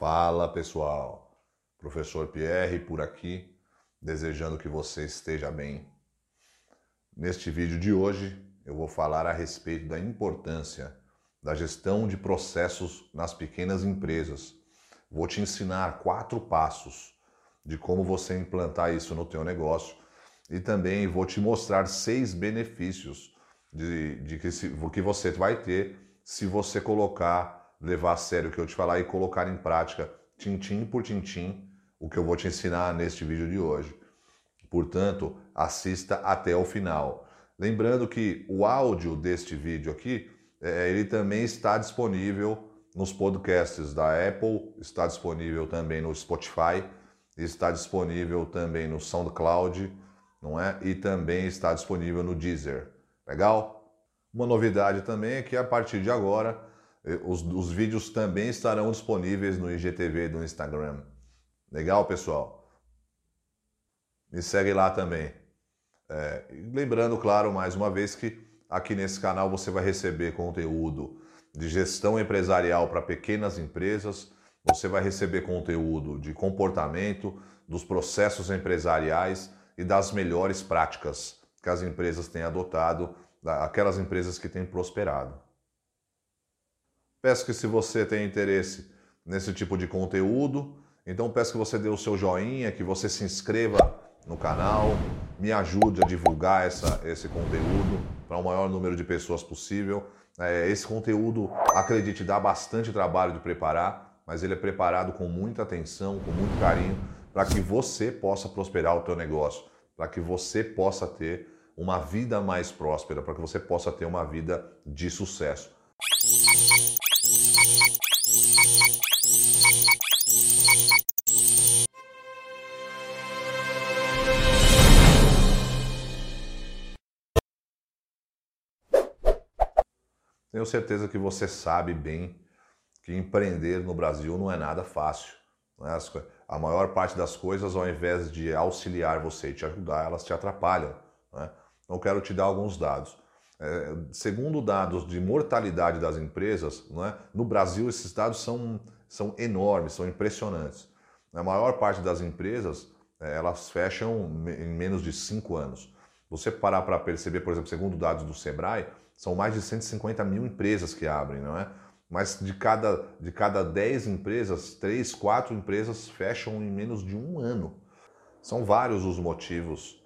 Fala pessoal, professor Pierre por aqui, desejando que você esteja bem. Neste vídeo de hoje eu vou falar a respeito da importância da gestão de processos nas pequenas empresas. Vou te ensinar quatro passos de como você implantar isso no teu negócio e também vou te mostrar seis benefícios de, de que, se, que você vai ter se você colocar levar a sério o que eu te falar e colocar em prática, tintim por tintim, o que eu vou te ensinar neste vídeo de hoje. Portanto, assista até o final. Lembrando que o áudio deste vídeo aqui, é, ele também está disponível nos podcasts da Apple, está disponível também no Spotify, está disponível também no SoundCloud, não é? E também está disponível no Deezer. Legal? Uma novidade também é que a partir de agora os, os vídeos também estarão disponíveis no IGTV do Instagram. Legal, pessoal? Me segue lá também. É, lembrando, claro, mais uma vez que aqui nesse canal você vai receber conteúdo de gestão empresarial para pequenas empresas, você vai receber conteúdo de comportamento, dos processos empresariais e das melhores práticas que as empresas têm adotado, aquelas empresas que têm prosperado. Peço que se você tem interesse nesse tipo de conteúdo, então peço que você dê o seu joinha, que você se inscreva no canal, me ajude a divulgar essa, esse conteúdo para o maior número de pessoas possível. É, esse conteúdo, acredite, dá bastante trabalho de preparar, mas ele é preparado com muita atenção, com muito carinho, para que você possa prosperar o teu negócio, para que você possa ter uma vida mais próspera, para que você possa ter uma vida de sucesso. Tenho certeza que você sabe bem que empreender no Brasil não é nada fácil. Né? A maior parte das coisas, ao invés de auxiliar você e te ajudar, elas te atrapalham. Né? Então, quero te dar alguns dados. É, segundo dados de mortalidade das empresas, é? no Brasil esses dados são, são enormes, são impressionantes. A maior parte das empresas é, elas fecham em menos de cinco anos. Você parar para perceber, por exemplo, segundo dados do Sebrae, são mais de 150 mil empresas que abrem, não é? Mas de cada, de cada 10 empresas, 3, 4 empresas fecham em menos de um ano. São vários os motivos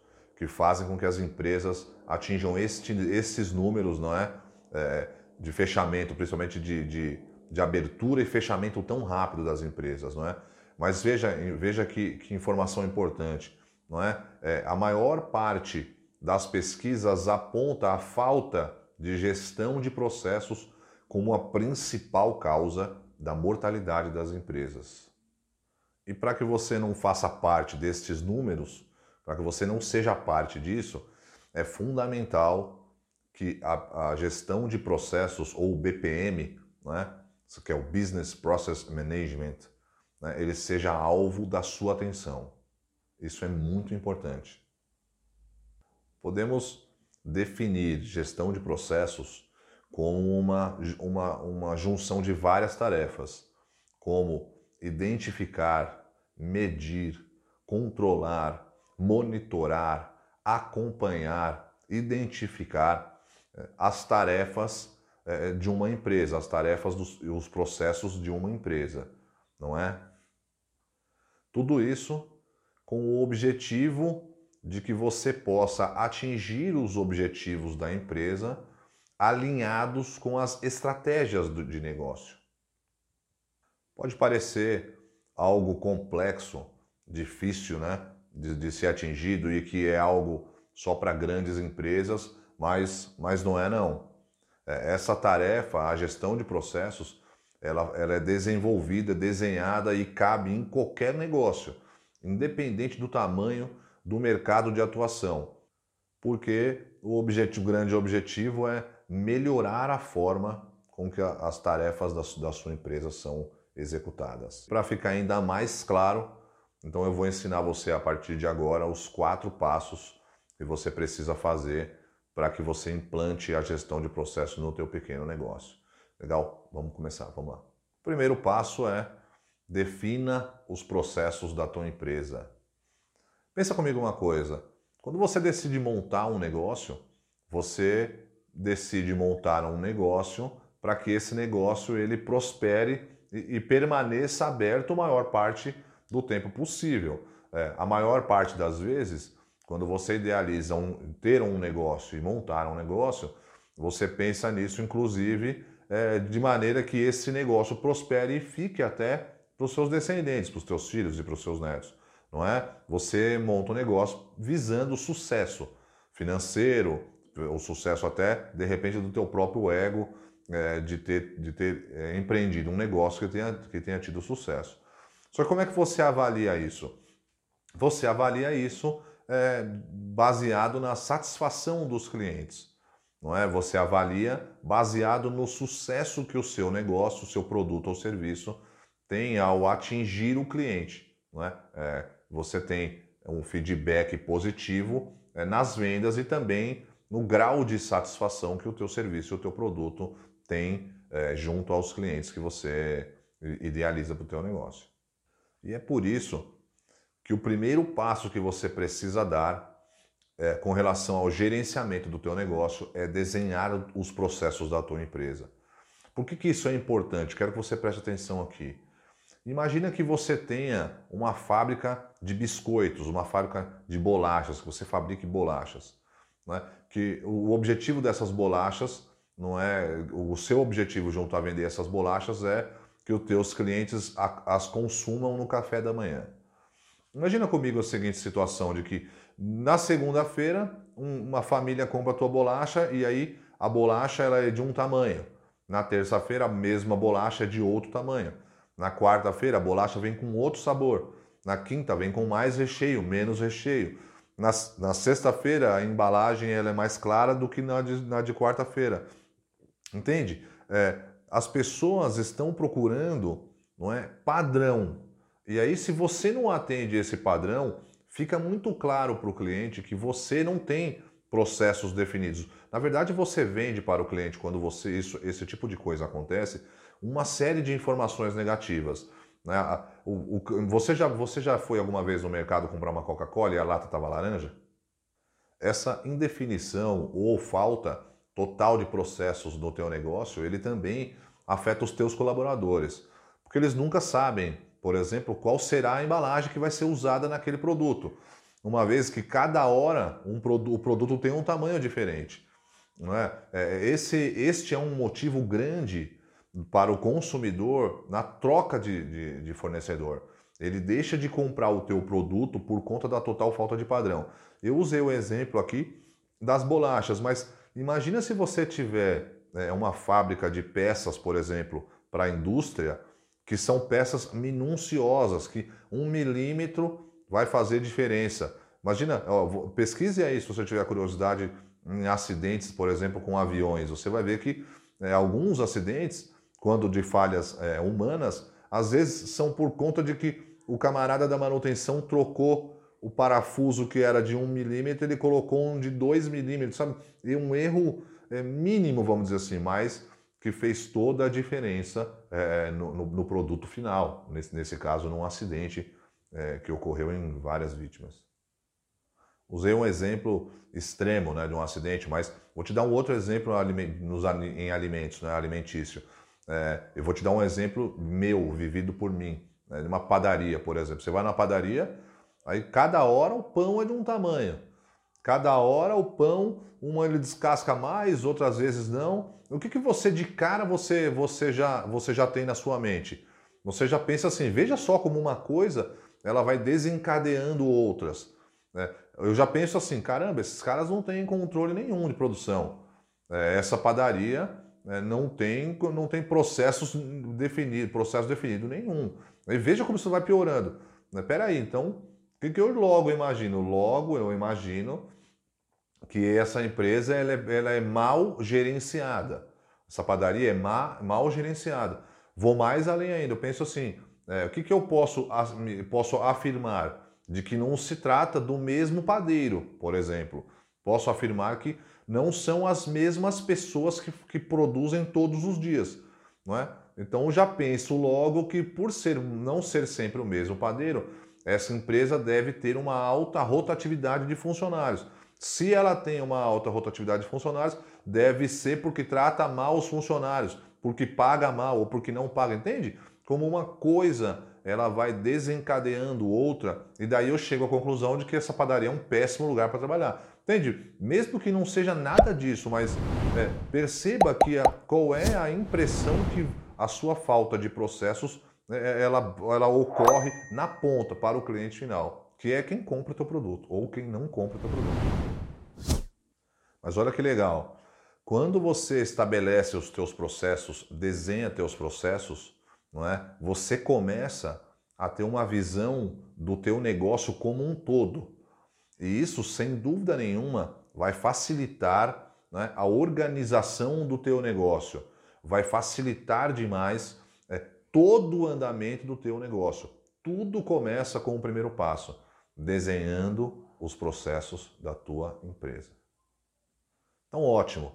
que fazem com que as empresas atinjam este, esses números, não é? é de fechamento, principalmente de, de, de, abertura e fechamento tão rápido das empresas, não é? Mas veja, veja que, que informação importante, não é? é? A maior parte das pesquisas aponta a falta de gestão de processos como a principal causa da mortalidade das empresas. E para que você não faça parte destes números, para que você não seja parte disso, é fundamental que a, a gestão de processos, ou BPM, né, que é o Business Process Management, né, ele seja alvo da sua atenção. Isso é muito importante. Podemos definir gestão de processos como uma, uma, uma junção de várias tarefas, como identificar, medir, controlar, monitorar, acompanhar, identificar eh, as tarefas eh, de uma empresa, as tarefas dos os processos de uma empresa, não é? Tudo isso com o objetivo de que você possa atingir os objetivos da empresa alinhados com as estratégias de negócio. Pode parecer algo complexo, difícil né, de, de ser atingido e que é algo só para grandes empresas, mas, mas não é não. É, essa tarefa, a gestão de processos, ela, ela é desenvolvida, desenhada e cabe em qualquer negócio, independente do tamanho do mercado de atuação, porque o objetivo, o grande objetivo é melhorar a forma com que as tarefas da, da sua empresa são executadas. Para ficar ainda mais claro, então eu vou ensinar você a partir de agora os quatro passos que você precisa fazer para que você implante a gestão de processos no teu pequeno negócio. Legal? Vamos começar, vamos lá. Primeiro passo é defina os processos da tua empresa. Pensa comigo uma coisa. Quando você decide montar um negócio, você decide montar um negócio para que esse negócio ele prospere e, e, permaneça aberto a maior parte do tempo possível. É, a maior parte das vezes, quando você idealiza um, ter um negócio e montar um negócio, você pensa nisso, inclusive, é, de maneira que esse negócio prospere e fique até para os seus descendentes, para os teus filhos e para os seus netos, não é? Você monta um negócio visando o sucesso financeiro, o sucesso até, de repente, do teu próprio ego, é, de ter, de ter é, empreendido um negócio que tenha, que tenha tido sucesso. Só que como é que você avalia isso? Você avalia isso é, baseado na satisfação dos clientes. Não é? Você avalia baseado no sucesso que o seu negócio, o seu produto ou serviço tem ao atingir o cliente. Não é? é você tem um feedback positivo é, nas vendas e também no grau de satisfação que o teu serviço, o teu produto tem é, junto aos clientes que você idealiza para o teu negócio. E é por isso que o primeiro passo que você precisa dar é, com relação ao gerenciamento do teu negócio é desenhar os processos da tua empresa. Por que, que isso é importante? Quero que você preste atenção aqui. Imagina que você tenha uma fábrica de biscoitos, uma fábrica de bolachas, que você fabrique bolachas. Né? Que o objetivo dessas bolachas não é. O seu objetivo junto a vender essas bolachas é que os teus clientes as consumam no café da manhã. Imagina comigo a seguinte situação de que na segunda-feira uma família compra a tua bolacha e aí a bolacha ela é de um tamanho. Na terça-feira a mesma bolacha é de outro tamanho. Na quarta-feira, a bolacha vem com outro sabor. Na quinta, vem com mais recheio, menos recheio. Na, na sexta-feira, a embalagem ela é mais clara do que na de, na de quarta-feira. Entende? É, as pessoas estão procurando não é, padrão. E aí, se você não atende esse padrão, fica muito claro para o cliente que você não tem processos definidos. Na verdade, você vende para o cliente quando você isso, esse tipo de coisa acontece uma série de informações negativas. Né? O, o, você, já, você já foi alguma vez no mercado comprar uma Coca-Cola e a lata estava laranja? Essa indefinição ou falta total de processos no teu negócio, ele também afeta os teus colaboradores, porque eles nunca sabem, por exemplo, qual será a embalagem que vai ser usada naquele produto, uma vez que cada hora um, o produto tem um tamanho diferente. Não é? é esse, este é um motivo grande para o consumidor na troca de, de, de, fornecedor. Ele deixa de comprar o teu produto por conta da total falta de padrão. Eu usei o exemplo aqui das bolachas, mas imagina se você tiver é, uma fábrica de peças, por exemplo, para a indústria, que são peças minuciosas, que um milímetro vai fazer diferença. Imagina, ó, pesquise aí se você tiver curiosidade em acidentes, por exemplo, com aviões. Você vai ver que é, alguns acidentes quando de falhas é, humanas, às vezes são por conta de que o camarada da manutenção trocou o parafuso que era de um milímetro, ele colocou um de dois milímetros, sabe? E um erro é, mínimo, vamos dizer assim, mas que fez toda a diferença é, no, no, no, produto final, nesse, nesse caso, num acidente é, que ocorreu em várias vítimas. Usei um exemplo extremo né, de um acidente, mas vou te dar um outro exemplo em alimentos, né, alimentício. É, eu vou te dar um exemplo meu, vivido por mim. Né, uma padaria, por exemplo. Você vai na padaria, aí cada hora o pão é de um tamanho. Cada hora o pão, uma ele descasca mais, outras vezes não. O que, que você de cara você, você, já, você já tem na sua mente? Você já pensa assim, veja só como uma coisa ela vai desencadeando outras. Né? Eu já penso assim, caramba, esses caras não têm controle nenhum de produção. É, essa padaria né, não tem, não tem processos definido, processo definido nenhum. E veja como isso vai piorando. Né? Peraí, então, o que, eu logo imagino? Logo eu imagino que essa empresa ela é, ela é mal gerenciada. Essa padaria é má, mal gerenciada. Vou mais além ainda, eu penso assim, é, o que, que eu posso, posso afirmar? De que não se trata do mesmo padeiro, por exemplo. Posso afirmar que não são as mesmas pessoas que, que produzem todos os dias. Não é? Então já penso logo que por ser não ser sempre o mesmo padeiro, essa empresa deve ter uma alta rotatividade de funcionários. Se ela tem uma alta rotatividade de funcionários, deve ser porque trata mal os funcionários, porque paga mal ou porque não paga, entende? Como uma coisa ela vai desencadeando outra, e daí eu chego à conclusão de que essa padaria é um péssimo lugar para trabalhar. Entende? Mesmo que não seja nada disso, mas é, perceba que a, qual é a impressão que a sua falta de processos ela, ela ocorre na ponta para o cliente final, que é quem compra o teu produto ou quem não compra o teu produto. Mas olha que legal. Quando você estabelece os teus processos, desenha teus processos, não é? Você começa a ter uma visão do teu negócio como um todo. E isso, sem dúvida nenhuma, vai facilitar né, a organização do teu negócio, vai facilitar demais é, todo o andamento do teu negócio. Tudo começa com o primeiro passo, desenhando os processos da tua empresa. Então, ótimo.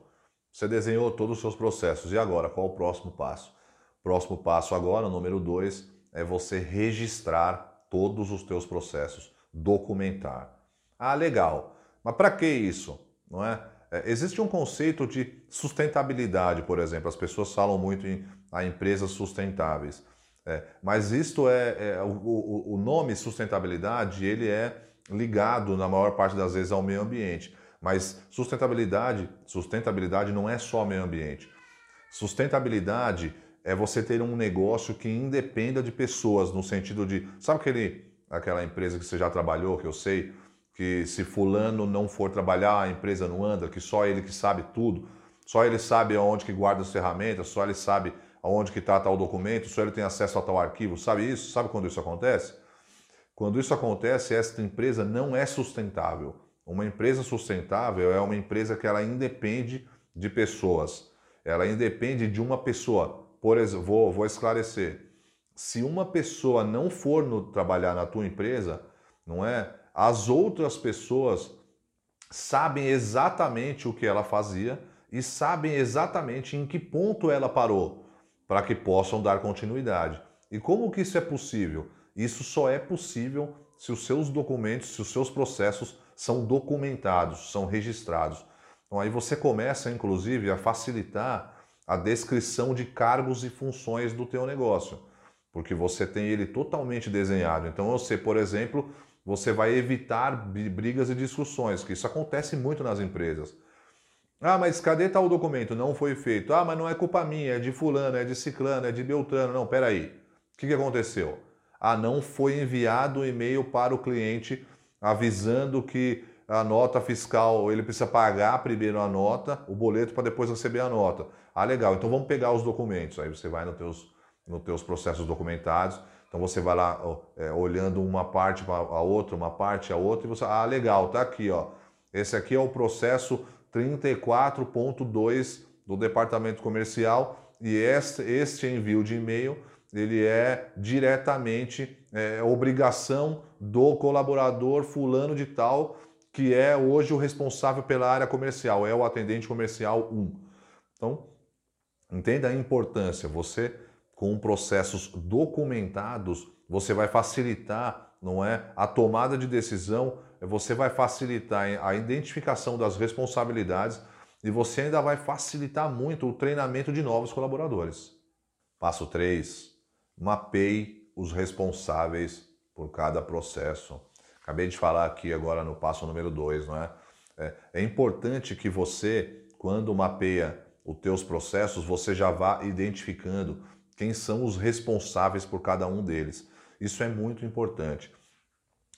Você desenhou todos os seus processos. E agora, qual o próximo passo? Próximo passo agora, número dois, é você registrar todos os teus processos, documentar. Ah, legal. Mas para que isso? Não é? é? Existe um conceito de sustentabilidade, por exemplo. As pessoas falam muito em a empresas sustentáveis. É, mas isto é, é o, o, nome sustentabilidade ele é ligado na maior parte das vezes ao meio ambiente. Mas sustentabilidade, sustentabilidade não é só meio ambiente. Sustentabilidade é você ter um negócio que independa de pessoas, no sentido de. Sabe aquele, aquela empresa que você já trabalhou, que eu sei, que se fulano não for trabalhar, a empresa não anda, que só ele que sabe tudo, só ele sabe aonde que guarda as ferramentas, só ele sabe aonde que está tal documento, só ele tem acesso a tal arquivo, sabe isso? Sabe quando isso acontece? Quando isso acontece, esta empresa não é sustentável. Uma empresa sustentável é uma empresa que ela independe de pessoas. Ela independe de uma pessoa. Por exemplo, vou, vou esclarecer. Se uma pessoa não for no, trabalhar na tua empresa, não é? As outras pessoas sabem exatamente o que ela fazia e sabem exatamente em que ponto ela parou para que possam dar continuidade. E como que isso é possível? Isso só é possível se os seus documentos, se os seus processos são documentados, são registrados. Então aí você começa, inclusive, a facilitar a descrição de cargos e funções do teu negócio, porque você tem ele totalmente desenhado. Então você, por exemplo, você vai evitar brigas e discussões, que isso acontece muito nas empresas. Ah, mas cadê tal documento? Não foi feito. Ah, mas não é culpa minha, é de fulano, é de ciclano, é de beltrano. Não, peraí. O que, que aconteceu? Ah, não foi enviado o e-mail para o cliente avisando que a nota fiscal, ele precisa pagar primeiro a nota, o boleto para depois receber a nota. Ah, legal, então vamos pegar os documentos. Aí você vai nos teus, nos teus processos documentados, então você vai lá é, olhando uma parte a outra, uma parte a outra, e você, ah, legal, tá aqui, ó. Esse aqui é o processo 34.2 do departamento comercial e este, este envio de e-mail ele é diretamente é, obrigação do colaborador fulano de tal que é hoje o responsável pela área comercial, é o atendente comercial 1. Então, entenda a importância. Você, com processos documentados, você vai facilitar, não é, a tomada de decisão, você vai facilitar a identificação das responsabilidades e você ainda vai facilitar muito o treinamento de novos colaboradores. Passo 3. Mapeie os responsáveis por cada processo Acabei de falar aqui agora no passo número 2, não é? é? É importante que você, quando mapeia os teus processos, você já vá identificando quem são os responsáveis por cada um deles. Isso é muito importante.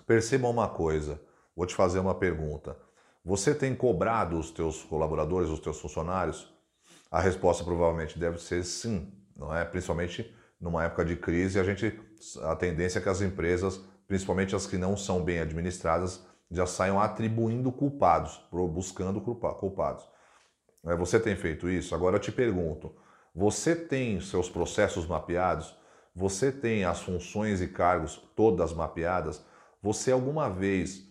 Perceba uma coisa, vou te fazer uma pergunta. Você tem cobrado os teus colaboradores, os teus funcionários? A resposta provavelmente deve ser sim, não é? Principalmente numa época de crise, a gente a tendência é que as empresas principalmente as que não são bem administradas, já saiam atribuindo culpados, buscando culpados. É, você tem feito isso? Agora eu te pergunto: você tem seus processos mapeados? Você tem as funções e cargos todas mapeadas? Você alguma vez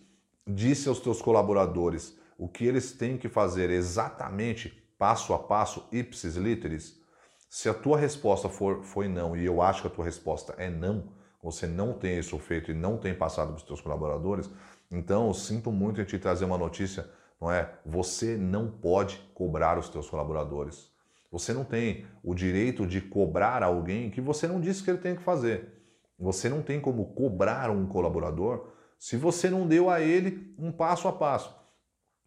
disse aos teus colaboradores o que eles têm que fazer exatamente, passo a passo, ipsis literis? Se a tua resposta for foi não e eu acho que a tua resposta é não, você não tem isso feito e não tem passado para os teus colaboradores, então eu sinto muito em te trazer uma notícia, não é? Você não pode cobrar os teus colaboradores. Você não tem o direito de cobrar alguém que você não disse que ele tem que fazer. Você não tem como cobrar um colaborador se você não deu a ele um passo a passo.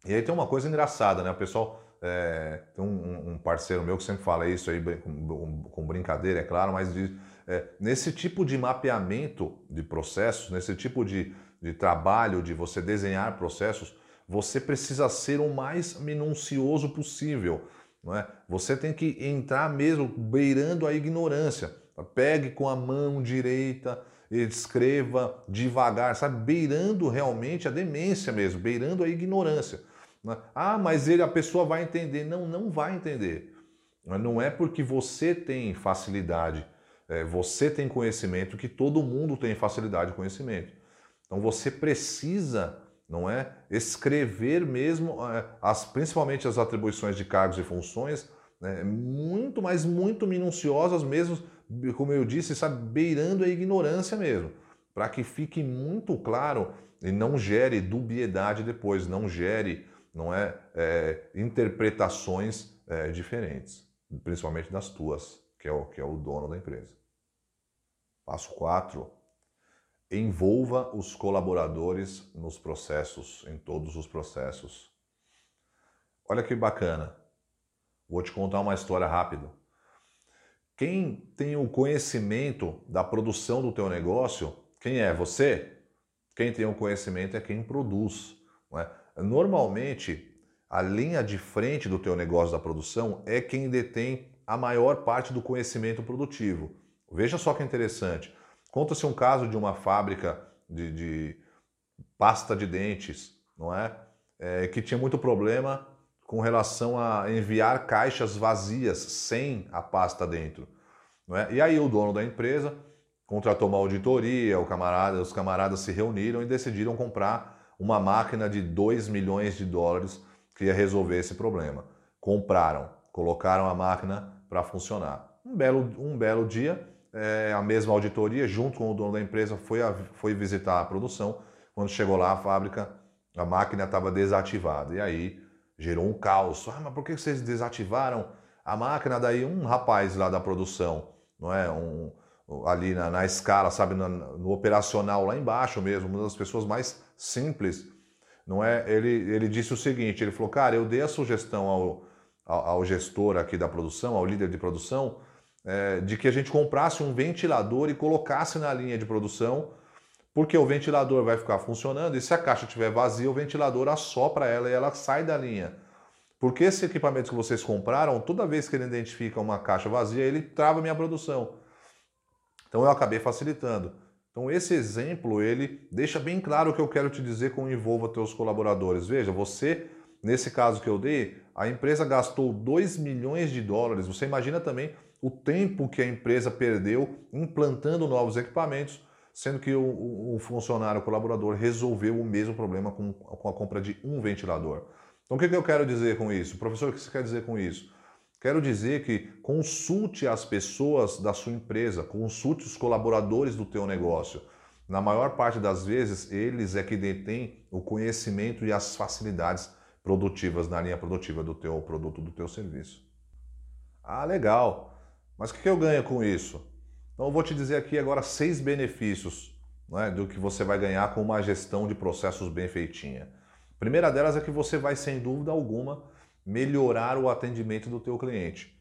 E aí tem uma coisa engraçada, né? O pessoal é, tem um, um, parceiro meu que sempre fala isso aí com, com brincadeira, é claro, mas diz, é, nesse tipo de mapeamento de processos, nesse tipo de, de trabalho de você desenhar processos, você precisa ser o mais minucioso possível. Não é? Você tem que entrar mesmo beirando a ignorância. Pegue com a mão direita, escreva devagar, sabe? Beirando realmente a demência mesmo, beirando a ignorância. Né? Ah, mas ele, a pessoa vai entender. Não, não vai entender. Não é porque você tem facilidade, é, você tem conhecimento que todo mundo tem facilidade de conhecimento. Então você precisa, não é, escrever mesmo, é, as, principalmente as atribuições de cargos e funções, né, muito, mas muito minuciosas mesmo como eu disse, sabe, beirando a ignorância mesmo, para que fique muito claro e não gere dubiedade depois, não gere, não é, é interpretações é, diferentes, principalmente das tuas, que é, o, que é o dono da empresa. Passo 4. Envolva os colaboradores nos processos, em todos os processos. Olha que bacana. Vou te contar uma história rápida. Quem tem o conhecimento da produção do teu negócio, quem é? Você? Quem tem o conhecimento é quem produz. É? Normalmente, a linha de frente do teu negócio da produção é quem detém a maior parte do conhecimento produtivo. Veja só que interessante. Conta-se um caso de uma fábrica de, de pasta de dentes, não é? é? Que tinha muito problema com relação a enviar caixas vazias sem a pasta dentro. Não é? E aí o dono da empresa contratou uma auditoria, camarada, os camaradas se reuniram e decidiram comprar uma máquina de 2 milhões de dólares que ia resolver esse problema. Compraram, colocaram a máquina para funcionar. Um belo, um belo dia, é, a mesma auditoria, junto com o dono da empresa, foi, a, foi visitar a produção. Quando chegou lá, a fábrica, a máquina estava desativada. E aí gerou um caos. Ah, mas por que vocês desativaram a máquina? Daí um rapaz lá da produção, não é? Um, ali na, na escala, sabe, no, no, operacional lá embaixo mesmo, uma das pessoas mais simples, não é? Ele, ele disse o seguinte, ele falou, cara, eu dei a sugestão ao, ao, ao gestor aqui da produção, ao líder de produção, é, de que a gente comprasse um ventilador e colocasse na linha de produção, porque o ventilador vai ficar funcionando e se a caixa estiver vazia, o ventilador assopra ela e ela sai da linha. Porque esse equipamento que vocês compraram, toda vez que ele identifica uma caixa vazia, ele trava minha produção. Então eu acabei facilitando. Então esse exemplo, ele deixa bem claro o que eu quero te dizer com envolva teus colaboradores. Veja, você, nesse caso que eu dei, a empresa gastou 2 milhões de dólares. Você imagina também o tempo que a empresa perdeu implantando novos equipamentos, sendo que o, o funcionário, o colaborador, resolveu o mesmo problema com, com a compra de um ventilador. Então, o que, eu quero dizer com isso? Professor, o que você quer dizer com isso? Quero dizer que consulte as pessoas da sua empresa, consulte os colaboradores do teu negócio. Na maior parte das vezes, eles é que detêm o conhecimento e as facilidades produtivas na linha produtiva do teu produto, do teu serviço. Ah, legal. Mas o que eu ganho com isso? Então, eu vou te dizer aqui agora seis benefícios né, do que você vai ganhar com uma gestão de processos bem feitinha primeira delas é que você vai, sem dúvida alguma, melhorar o atendimento do teu cliente.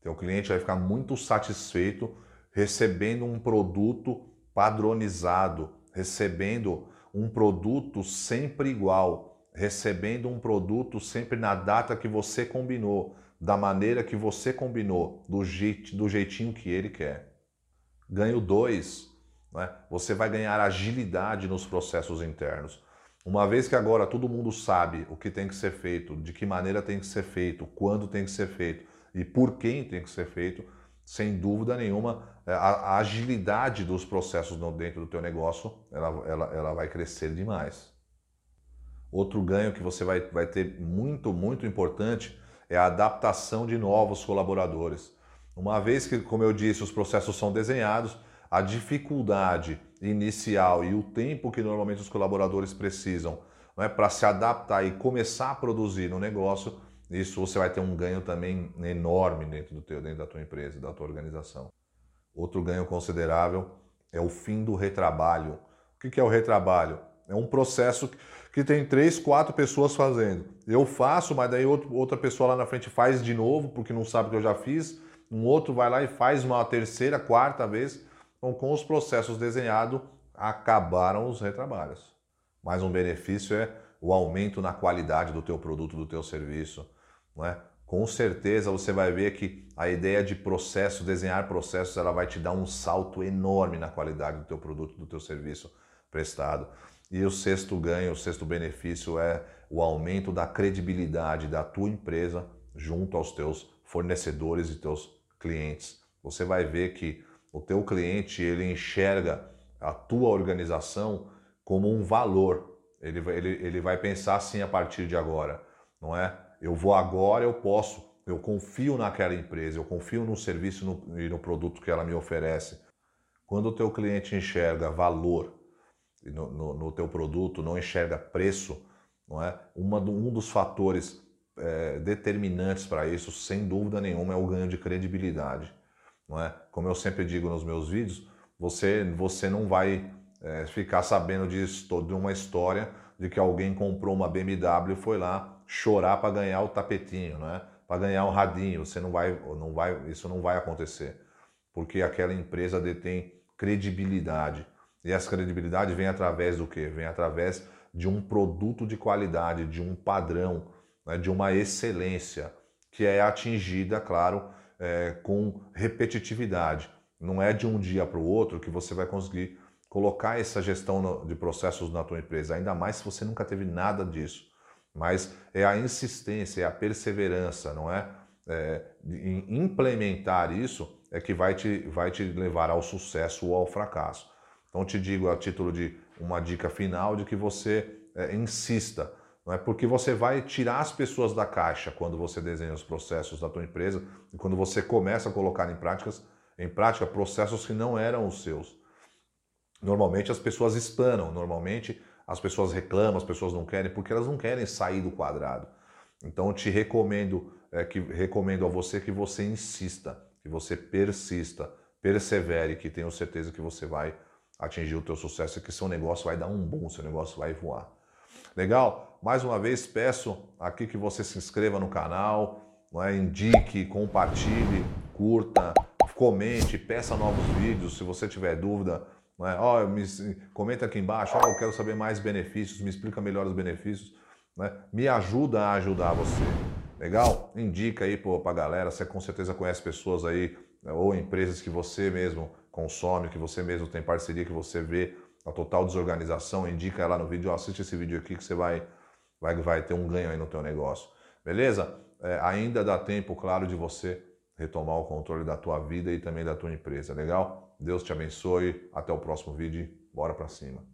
Teu cliente vai ficar muito satisfeito recebendo um produto padronizado, recebendo um produto sempre igual, recebendo um produto sempre na data que você combinou, da maneira que você combinou, do, do jeitinho que ele quer. Ganho 2, né? você vai ganhar agilidade nos processos internos. Uma vez que agora todo mundo sabe o que tem que ser feito, de que maneira tem que ser feito, quando tem que ser feito e por quem tem que ser feito, sem dúvida nenhuma, é, a, a agilidade dos processos dentro do teu negócio ela, ela, ela vai crescer demais. Outro ganho que você vai, vai ter muito, muito importante é a adaptação de novos colaboradores. Uma vez que, como eu disse, os processos são desenhados, a dificuldade inicial e o tempo que normalmente os colaboradores precisam é, para se adaptar e começar a produzir no negócio, isso você vai ter um ganho também enorme dentro, do teu, dentro da tua empresa, da tua organização. Outro ganho considerável é o fim do retrabalho. O que é o retrabalho? É um processo que tem três, quatro pessoas fazendo. Eu faço, mas daí outra pessoa lá na frente faz de novo, porque não sabe que eu já fiz um outro vai lá e faz uma terceira, quarta vez. Então, com os processos desenhados, acabaram os retrabalhos. Mais um benefício é o aumento na qualidade do teu produto, do teu serviço. Não é? Com certeza você vai ver que a ideia de processo, desenhar processos, ela vai te dar um salto enorme na qualidade do teu produto, do teu serviço prestado. E o sexto ganho, o sexto benefício é o aumento da credibilidade da tua empresa junto aos teus fornecedores e teus clientes. Você vai ver que o teu cliente ele enxerga a tua organização como um valor. Ele, ele, ele vai pensar assim a partir de agora, não é? Eu vou agora, eu posso, eu confio naquela empresa, eu confio no serviço no, e no produto que ela me oferece. Quando o teu cliente enxerga valor no, no, no teu produto, não enxerga preço, não é? Uma, um dos fatores é, determinantes para isso, sem dúvida nenhuma, é o ganho de credibilidade. Não é? Como eu sempre digo nos meus vídeos, você, você não vai é, ficar sabendo de, de uma história de que alguém comprou uma BMW e foi lá chorar para ganhar o tapetinho, não é? para ganhar um radinho. Você não vai, não vai, isso não vai acontecer, porque aquela empresa detém credibilidade. E essa credibilidade vem através do quê? Vem através de um produto de qualidade, de um padrão, né, de uma excelência que é atingida, claro, é, com repetitividade. Não é de um dia para o outro que você vai conseguir colocar essa gestão de processos na tua empresa, ainda mais se você nunca teve nada disso. Mas é a insistência, é a perseverança, não é? é em implementar isso é que vai te, vai te levar ao sucesso ou ao fracasso. Então te digo a título de uma dica final de que você é, insista não é porque você vai tirar as pessoas da caixa quando você desenha os processos da tua empresa e quando você começa a colocar em práticas, em prática processos que não eram os seus. Normalmente as pessoas espanam, normalmente as pessoas reclamam, as pessoas não querem porque elas não querem sair do quadrado. Então te recomendo é, que recomendo a você que você insista, que você persista, persevere, que tenho certeza que você vai atingir o teu sucesso que seu negócio vai dar um boom, seu negócio vai voar. Legal? Mais uma vez peço aqui que você se inscreva no canal, não é? indique, compartilhe, curta, comente, peça novos vídeos. Se você tiver dúvida, não é? oh, me, comenta aqui embaixo. Oh, eu quero saber mais benefícios, me explica melhor os benefícios. Né? Me ajuda a ajudar você. Legal? Indica aí para a galera. Você com certeza conhece pessoas aí, né? ou empresas que você mesmo consome, que você mesmo tem parceria, que você vê a total desorganização, indica ela no vídeo, assiste esse vídeo aqui que você vai, vai, vai ter um ganho aí no teu negócio. Beleza? É, ainda dá tempo, claro, de você retomar o controle da tua vida e também da tua empresa, legal? Deus te abençoe, até o próximo vídeo, bora para cima.